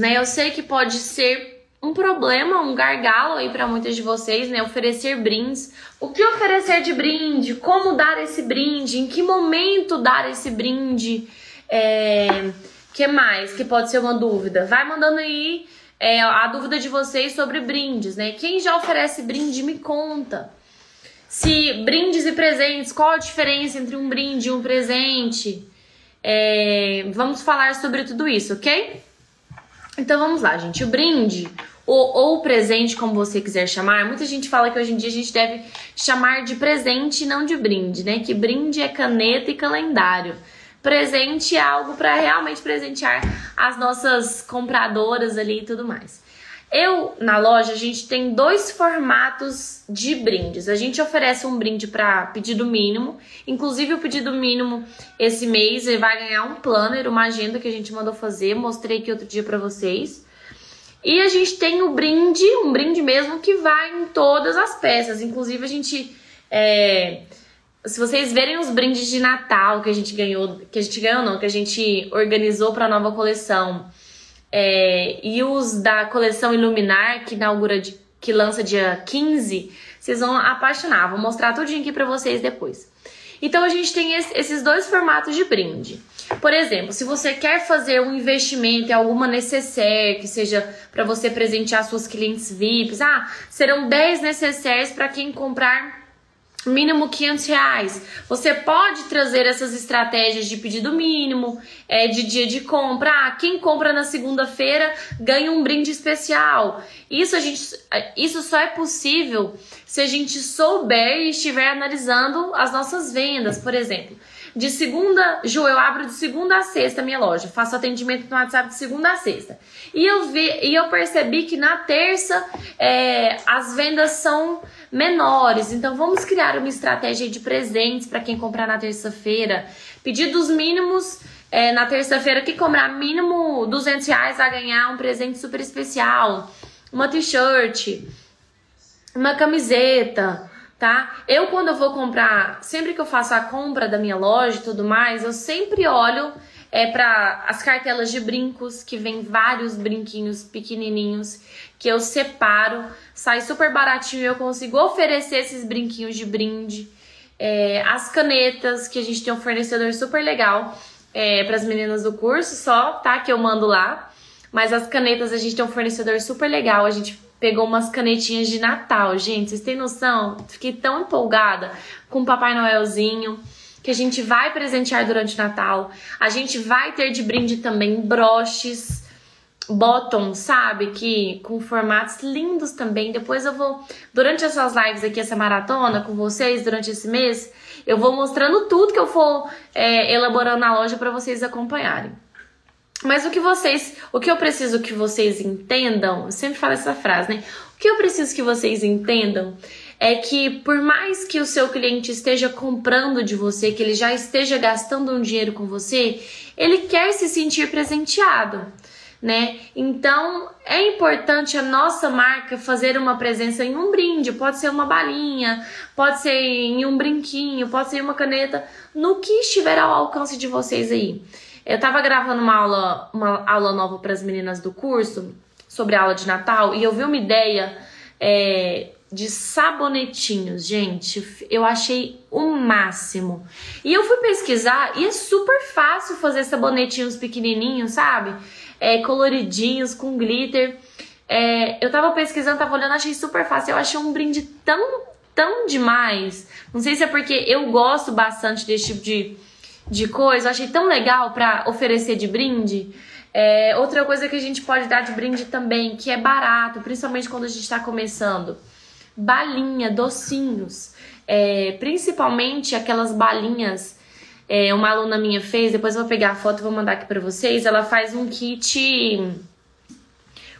né? Eu sei que pode ser um problema, um gargalo aí para muitas de vocês, né? Oferecer brindes. O que oferecer de brinde? Como dar esse brinde? Em que momento dar esse brinde? É... que mais que pode ser uma dúvida? Vai mandando aí é, a dúvida de vocês sobre brindes, né? Quem já oferece brinde, me conta. Se brindes e presentes, qual a diferença entre um brinde e um presente? É, vamos falar sobre tudo isso, ok? Então vamos lá, gente. O brinde, ou, ou presente, como você quiser chamar, muita gente fala que hoje em dia a gente deve chamar de presente e não de brinde, né? Que brinde é caneta e calendário. Presente é algo para realmente presentear as nossas compradoras ali e tudo mais. Eu, na loja, a gente tem dois formatos de brindes. A gente oferece um brinde para pedido mínimo. Inclusive, o pedido mínimo esse mês ele vai ganhar um planner, uma agenda que a gente mandou fazer. Mostrei aqui outro dia para vocês. E a gente tem o brinde, um brinde mesmo que vai em todas as peças. Inclusive, a gente. É, se vocês verem os brindes de Natal que a gente ganhou, que a gente ganhou não, que a gente organizou para a nova coleção é, e os da coleção Iluminar, que inaugura, de, que lança dia 15, vocês vão apaixonar. Vou mostrar tudinho aqui pra vocês depois. Então a gente tem esse, esses dois formatos de brinde. Por exemplo, se você quer fazer um investimento em alguma necessaire, que seja para você presentear suas clientes VIPs, ah, serão 10 necessaires para quem comprar mínimo 500 reais. Você pode trazer essas estratégias de pedido mínimo, é, de dia de compra. Ah, quem compra na segunda-feira ganha um brinde especial. Isso, a gente, isso só é possível se a gente souber e estiver analisando as nossas vendas, por exemplo. De segunda, Ju, eu abro de segunda a sexta a minha loja. Faço atendimento no WhatsApp de segunda a sexta. E eu, vi, e eu percebi que na terça é, as vendas são menores. Então vamos criar uma estratégia de presentes para quem comprar na terça-feira. Pedidos mínimos é, na terça-feira, quem comprar mínimo 200 reais vai ganhar um presente super especial. Uma t-shirt, uma camiseta, tá? Eu quando eu vou comprar, sempre que eu faço a compra da minha loja e tudo mais, eu sempre olho é para as cartelas de brincos, que vem vários brinquinhos pequenininhos que eu separo, sai super baratinho e eu consigo oferecer esses brinquinhos de brinde. É, as canetas, que a gente tem um fornecedor super legal é, para as meninas do curso, só, tá? Que eu mando lá. Mas as canetas a gente tem um fornecedor super legal. A gente pegou umas canetinhas de Natal, gente. Vocês têm noção? Fiquei tão empolgada com o Papai Noelzinho que a gente vai presentear durante o Natal. A gente vai ter de brinde também broches, bottom, sabe? Que com formatos lindos também. Depois eu vou, durante essas lives aqui, essa maratona com vocês, durante esse mês, eu vou mostrando tudo que eu for é, elaborando na loja para vocês acompanharem. Mas o que vocês, o que eu preciso que vocês entendam, eu sempre falo essa frase, né? O que eu preciso que vocês entendam é que por mais que o seu cliente esteja comprando de você, que ele já esteja gastando um dinheiro com você, ele quer se sentir presenteado. Né? Então é importante a nossa marca fazer uma presença em um brinde, pode ser uma balinha, pode ser em um brinquinho, pode ser uma caneta, no que estiver ao alcance de vocês aí. Eu tava gravando uma aula, uma aula nova para as meninas do curso sobre a aula de Natal e eu vi uma ideia é, de sabonetinhos, gente. Eu achei o máximo. E eu fui pesquisar e é super fácil fazer sabonetinhos pequenininhos, sabe? É, coloridinhos, com glitter. É, eu tava pesquisando, tava olhando, achei super fácil. Eu achei um brinde tão, tão demais. Não sei se é porque eu gosto bastante desse tipo de, de coisa. Eu achei tão legal para oferecer de brinde. É, outra coisa que a gente pode dar de brinde também, que é barato, principalmente quando a gente está começando balinha, docinhos, é, principalmente aquelas balinhas. É, uma aluna minha fez, depois eu vou pegar a foto e vou mandar aqui para vocês. Ela faz um kit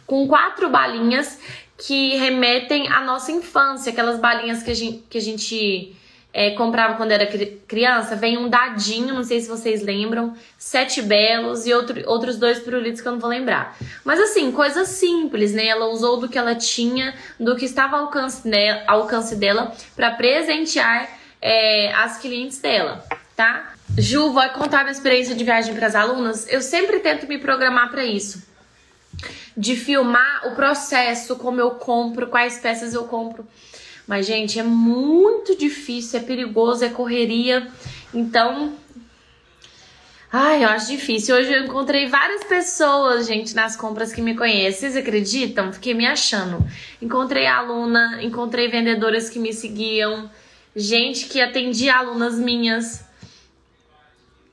com quatro balinhas que remetem à nossa infância, aquelas balinhas que a gente, que a gente é, comprava quando era criança, vem um dadinho, não sei se vocês lembram, sete belos e outro, outros dois pirulitos que eu não vou lembrar. Mas assim, coisa simples, né? Ela usou do que ela tinha, do que estava ao alcance, né, alcance dela para presentear é, as clientes dela, tá? Ju, vai contar minha experiência de viagem para as alunas? Eu sempre tento me programar para isso. de filmar o processo, como eu compro, quais peças eu compro. Mas, gente, é muito difícil, é perigoso, é correria. Então, Ai, eu acho difícil. Hoje eu encontrei várias pessoas, gente, nas compras que me conhecem. Vocês acreditam? Fiquei me achando. Encontrei aluna, encontrei vendedoras que me seguiam, gente que atendia alunas minhas.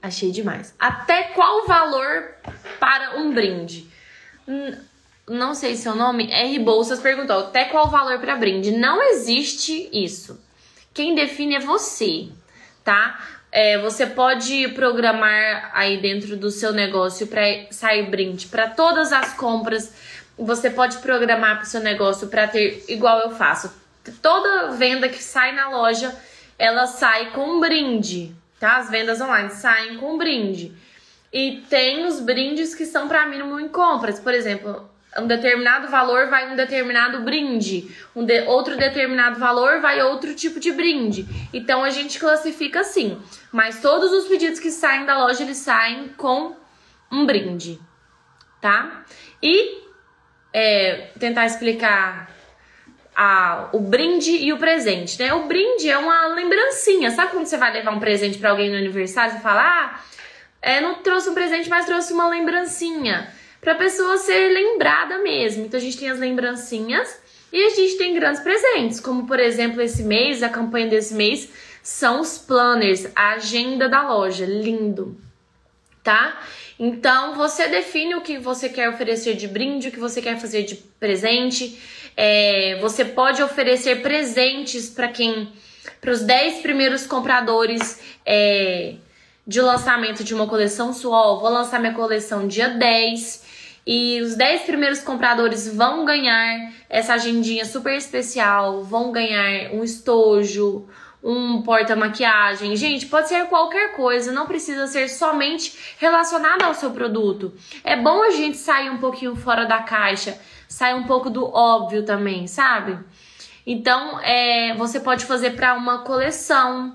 Achei demais. Até qual valor para um brinde? Não sei seu nome, R Bolsas perguntou. Até qual valor para brinde? Não existe isso. Quem define é você, tá? É, você pode programar aí dentro do seu negócio para sair brinde para todas as compras. Você pode programar para o seu negócio para ter igual eu faço. Toda venda que sai na loja, ela sai com brinde, tá? As vendas online saem com brinde. E tem os brindes que são para mínimo em compras. Por exemplo, um determinado valor vai um determinado brinde, um de, outro determinado valor vai outro tipo de brinde. Então a gente classifica assim, mas todos os pedidos que saem da loja eles saem com um brinde, tá? E é, tentar explicar a, o brinde e o presente, né? O brinde é uma lembrancinha, sabe quando você vai levar um presente para alguém no aniversário, você fala, ah, é, não trouxe um presente, mas trouxe uma lembrancinha para a pessoa ser lembrada mesmo. Então a gente tem as lembrancinhas e a gente tem grandes presentes, como por exemplo esse mês, a campanha desse mês são os planners, a agenda da loja, lindo, tá? Então você define o que você quer oferecer de brinde, o que você quer fazer de presente. É, você pode oferecer presentes para quem, para os 10 primeiros compradores. É, de lançamento de uma coleção sua, vou lançar minha coleção dia 10 e os 10 primeiros compradores vão ganhar essa agendinha super especial, vão ganhar um estojo, um porta-maquiagem. Gente, pode ser qualquer coisa, não precisa ser somente relacionada ao seu produto. É bom a gente sair um pouquinho fora da caixa, sair um pouco do óbvio também, sabe? Então, é, você pode fazer para uma coleção,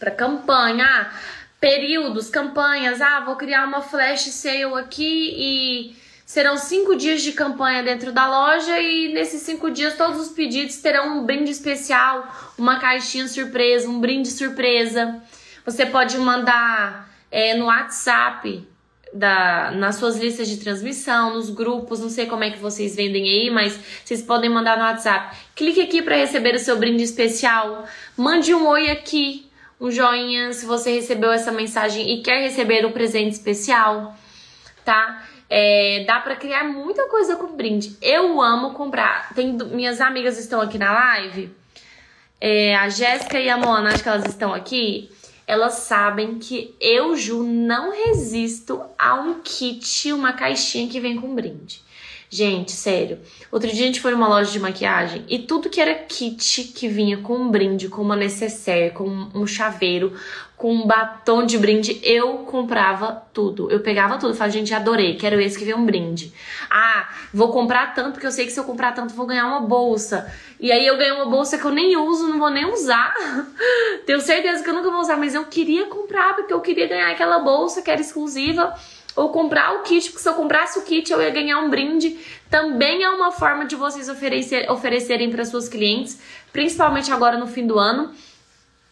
para campanha. Ah, períodos, campanhas. Ah, vou criar uma flash sale aqui e serão cinco dias de campanha dentro da loja e nesses cinco dias todos os pedidos terão um brinde especial, uma caixinha surpresa, um brinde surpresa. Você pode mandar é, no WhatsApp da, nas suas listas de transmissão, nos grupos, não sei como é que vocês vendem aí, mas vocês podem mandar no WhatsApp. Clique aqui para receber o seu brinde especial. Mande um oi aqui um joinha se você recebeu essa mensagem e quer receber um presente especial, tá? É, dá para criar muita coisa com brinde. Eu amo comprar. Tem, minhas amigas estão aqui na live. É, a Jéssica e a Moana, acho que elas estão aqui. Elas sabem que eu, Ju, não resisto a um kit, uma caixinha que vem com brinde. Gente, sério. Outro dia a gente foi numa loja de maquiagem e tudo que era kit que vinha com um brinde, com uma necessaire, com um chaveiro, com um batom de brinde, eu comprava tudo. Eu pegava tudo. Falava, gente, adorei, quero esse que vem um brinde. Ah, vou comprar tanto, porque eu sei que se eu comprar tanto vou ganhar uma bolsa. E aí eu ganhei uma bolsa que eu nem uso, não vou nem usar. Tenho certeza que eu nunca vou usar, mas eu queria comprar, porque eu queria ganhar aquela bolsa que era exclusiva ou comprar o kit, porque se eu comprasse o kit eu ia ganhar um brinde. Também é uma forma de vocês oferecer, oferecerem para suas clientes, principalmente agora no fim do ano.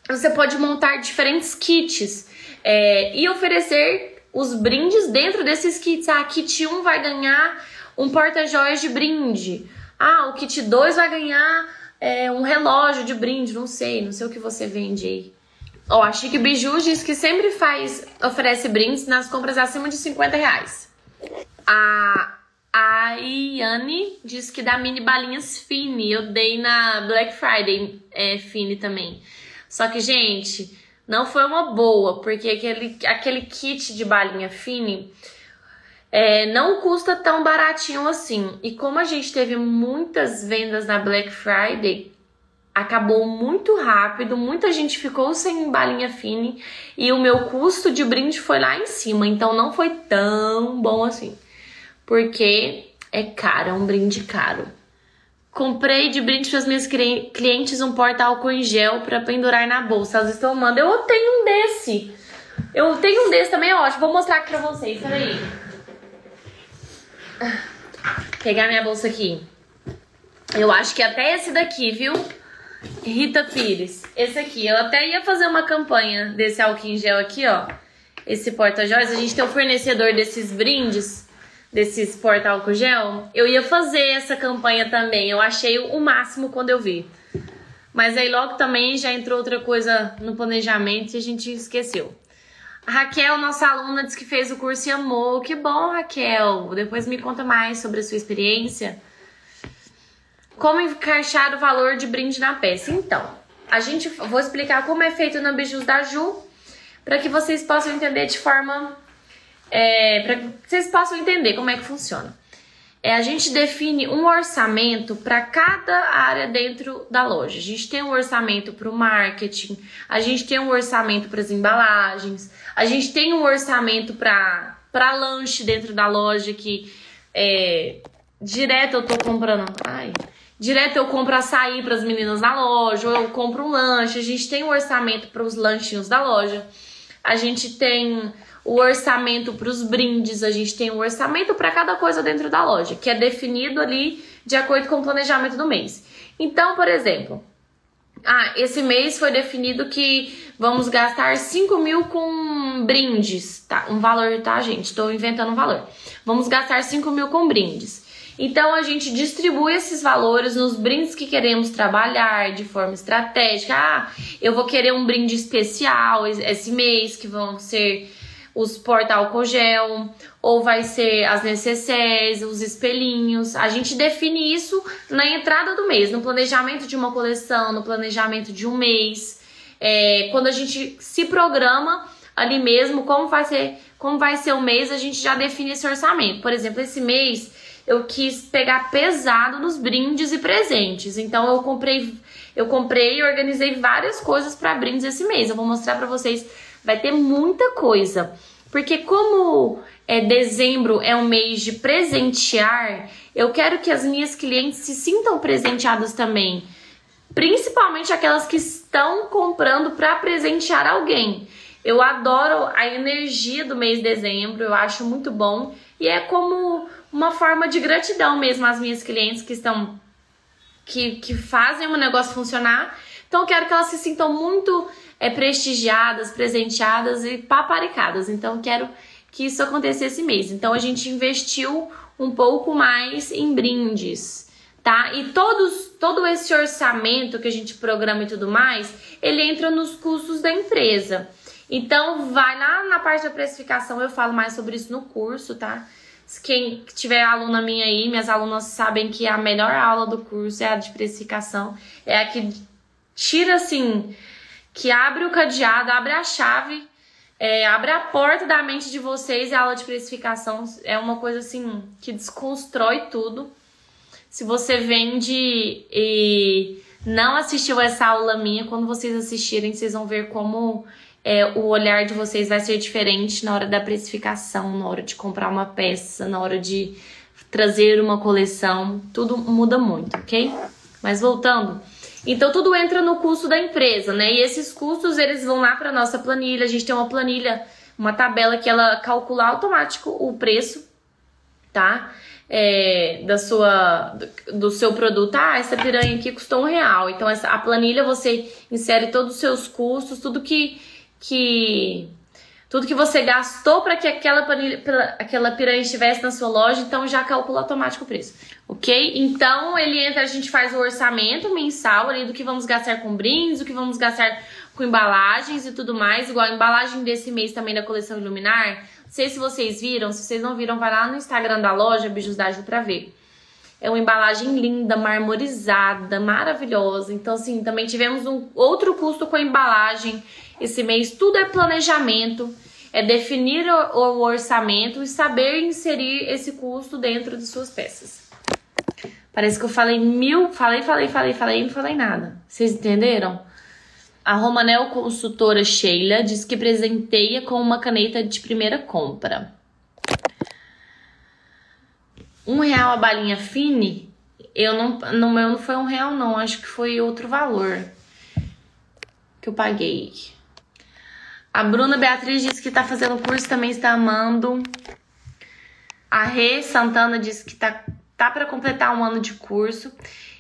Você pode montar diferentes kits é, e oferecer os brindes dentro desses kits. Ah, kit 1 vai ganhar um porta-joias de brinde. Ah, o kit 2 vai ganhar é, um relógio de brinde, não sei, não sei o que você vende aí. Ó, a Chique Biju diz que sempre faz, oferece brindes nas compras acima de 50 reais. A, a Iane diz que dá mini balinhas Fini. Eu dei na Black Friday é, Fini também. Só que, gente, não foi uma boa, porque aquele, aquele kit de balinha Fini é, não custa tão baratinho assim. E como a gente teve muitas vendas na Black Friday, acabou muito rápido, muita gente ficou sem balinha fine e o meu custo de brinde foi lá em cima, então não foi tão bom assim. Porque é caro, é um brinde caro. Comprei de brinde para as minhas clientes um porta-álcool em gel para pendurar na bolsa. Elas estão amando. Eu tenho um desse. Eu tenho um desse também, é ótimo. Vou mostrar aqui para vocês, peraí. pegar minha bolsa aqui. Eu acho que até esse daqui, viu? Rita Pires. Esse aqui. Eu até ia fazer uma campanha desse álcool em gel aqui, ó. Esse porta-joias. A gente tem um fornecedor desses brindes, desses porta-álcool gel. Eu ia fazer essa campanha também. Eu achei o máximo quando eu vi. Mas aí logo também já entrou outra coisa no planejamento e a gente esqueceu. Raquel, nossa aluna, disse que fez o curso e amou. Que bom, Raquel. Depois me conta mais sobre a sua experiência. Como encaixar o valor de brinde na peça? Então, a gente vou explicar como é feito no Bijus da Ju, para que vocês possam entender de forma. É, para que vocês possam entender como é que funciona. É, a gente define um orçamento para cada área dentro da loja. A gente tem um orçamento para o marketing, a gente tem um orçamento para as embalagens, a gente tem um orçamento para lanche dentro da loja que é, direto eu tô comprando. Ai, Direto eu compro açaí para as meninas na loja, ou eu compro um lanche. A gente tem um orçamento para os lanchinhos da loja. A gente tem o orçamento para os brindes, a gente tem o orçamento para cada coisa dentro da loja, que é definido ali de acordo com o planejamento do mês. Então, por exemplo, ah, esse mês foi definido que vamos gastar 5 mil com brindes, tá? Um valor, tá, gente? Estou inventando um valor. Vamos gastar 5 mil com brindes. Então a gente distribui esses valores nos brindes que queremos trabalhar de forma estratégica. Ah, eu vou querer um brinde especial esse mês, que vão ser os porta-álcool gel, ou vai ser as necessárias, os espelhinhos. A gente define isso na entrada do mês, no planejamento de uma coleção, no planejamento de um mês. É, quando a gente se programa ali mesmo, como vai ser, como vai ser o mês, a gente já define esse orçamento. Por exemplo, esse mês eu quis pegar pesado nos brindes e presentes. Então eu comprei, eu comprei e organizei várias coisas para brindes esse mês. Eu vou mostrar para vocês, vai ter muita coisa. Porque como é dezembro é um mês de presentear, eu quero que as minhas clientes se sintam presenteadas também. Principalmente aquelas que estão comprando para presentear alguém. Eu adoro a energia do mês de dezembro, eu acho muito bom. E é como uma forma de gratidão mesmo às minhas clientes que estão que, que fazem o negócio funcionar. Então eu quero que elas se sintam muito é, prestigiadas, presenteadas e paparicadas. Então eu quero que isso acontecesse esse mês. Então a gente investiu um pouco mais em brindes, tá? E todos, todo esse orçamento que a gente programa e tudo mais, ele entra nos custos da empresa. Então vai lá na parte da precificação, eu falo mais sobre isso no curso, tá? Quem tiver aluna minha aí, minhas alunas sabem que a melhor aula do curso é a de precificação. É a que tira assim, que abre o cadeado, abre a chave, é, abre a porta da mente de vocês. E a aula de precificação é uma coisa assim que desconstrói tudo. Se você vende e não assistiu essa aula minha, quando vocês assistirem, vocês vão ver como é, o olhar de vocês vai ser diferente na hora da precificação, na hora de comprar uma peça, na hora de trazer uma coleção, tudo muda muito, ok? Mas voltando, então tudo entra no custo da empresa, né? E esses custos eles vão lá para nossa planilha. A gente tem uma planilha, uma tabela que ela calcula automático o preço, tá? É, da sua do seu produto. Ah, essa piranha aqui custou um real. Então essa, a planilha você insere todos os seus custos, tudo que que tudo que você gastou para que aquela, panilha, aquela piranha estivesse na sua loja, então já calcula automático o preço, ok? Então ele entra, a gente faz o orçamento mensal ali do que vamos gastar com brindes, do que vamos gastar com embalagens e tudo mais, igual a embalagem desse mês também da coleção Iluminar. Não sei se vocês viram, se vocês não viram, vai lá no Instagram da loja Bijus da Ju pra ver. É uma embalagem linda, marmorizada, maravilhosa. Então, assim, também tivemos um outro custo com a embalagem esse mês. Tudo é planejamento, é definir o, orçamento e saber inserir esse custo dentro de suas peças. Parece que eu falei mil, falei, falei, falei, falei e não falei nada. Vocês entenderam? A Romanel consultora Sheila diz que presenteia com uma caneta de primeira compra. Um real a balinha fine, eu não, no meu não foi um real não, acho que foi outro valor que eu paguei. A Bruna Beatriz disse que tá fazendo curso também está amando. A Rê Santana disse que tá tá para completar um ano de curso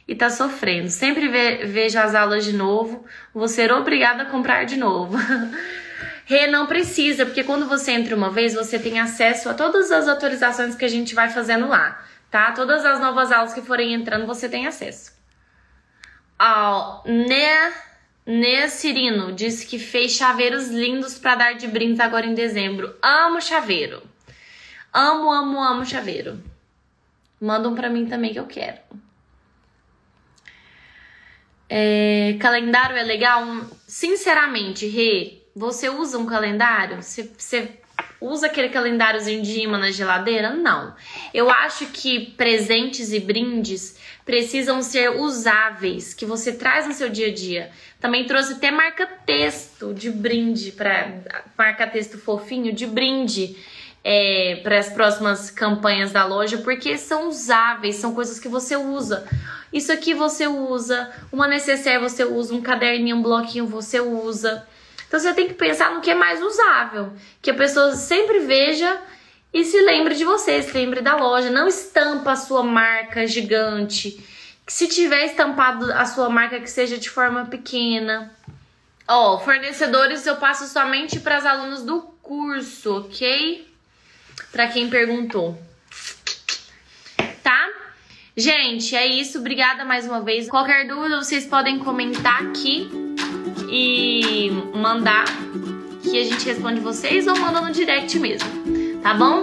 e tá sofrendo. Sempre ve vejo as aulas de novo, vou ser obrigada a comprar de novo. Rê, não precisa, porque quando você entra uma vez, você tem acesso a todas as atualizações que a gente vai fazendo lá, tá? Todas as novas aulas que forem entrando, você tem acesso. Ó, né, né Cirino disse que fez chaveiros lindos para dar de brinde agora em dezembro. Amo chaveiro. Amo, amo, amo chaveiro. Mandam para mim também que eu quero. É, calendário é legal? Sinceramente, Rê, você usa um calendário? Você, você usa aquele calendáriozinho de imã na geladeira? Não. Eu acho que presentes e brindes precisam ser usáveis, que você traz no seu dia a dia. Também trouxe até marca-texto de brinde, para marca-texto fofinho de brinde é, para as próximas campanhas da loja, porque são usáveis, são coisas que você usa. Isso aqui você usa, uma necessaire você usa, um caderninho, um bloquinho você usa. Então você tem que pensar no que é mais usável, que a pessoa sempre veja e se lembre de você, se lembre da loja. Não estampa a sua marca gigante. Se tiver estampado a sua marca que seja de forma pequena. Ó, oh, fornecedores eu passo somente para as alunos do curso, ok? para quem perguntou. Tá? Gente, é isso. Obrigada mais uma vez. Qualquer dúvida, vocês podem comentar aqui e mandar que a gente responde vocês ou manda no direct mesmo. Tá bom?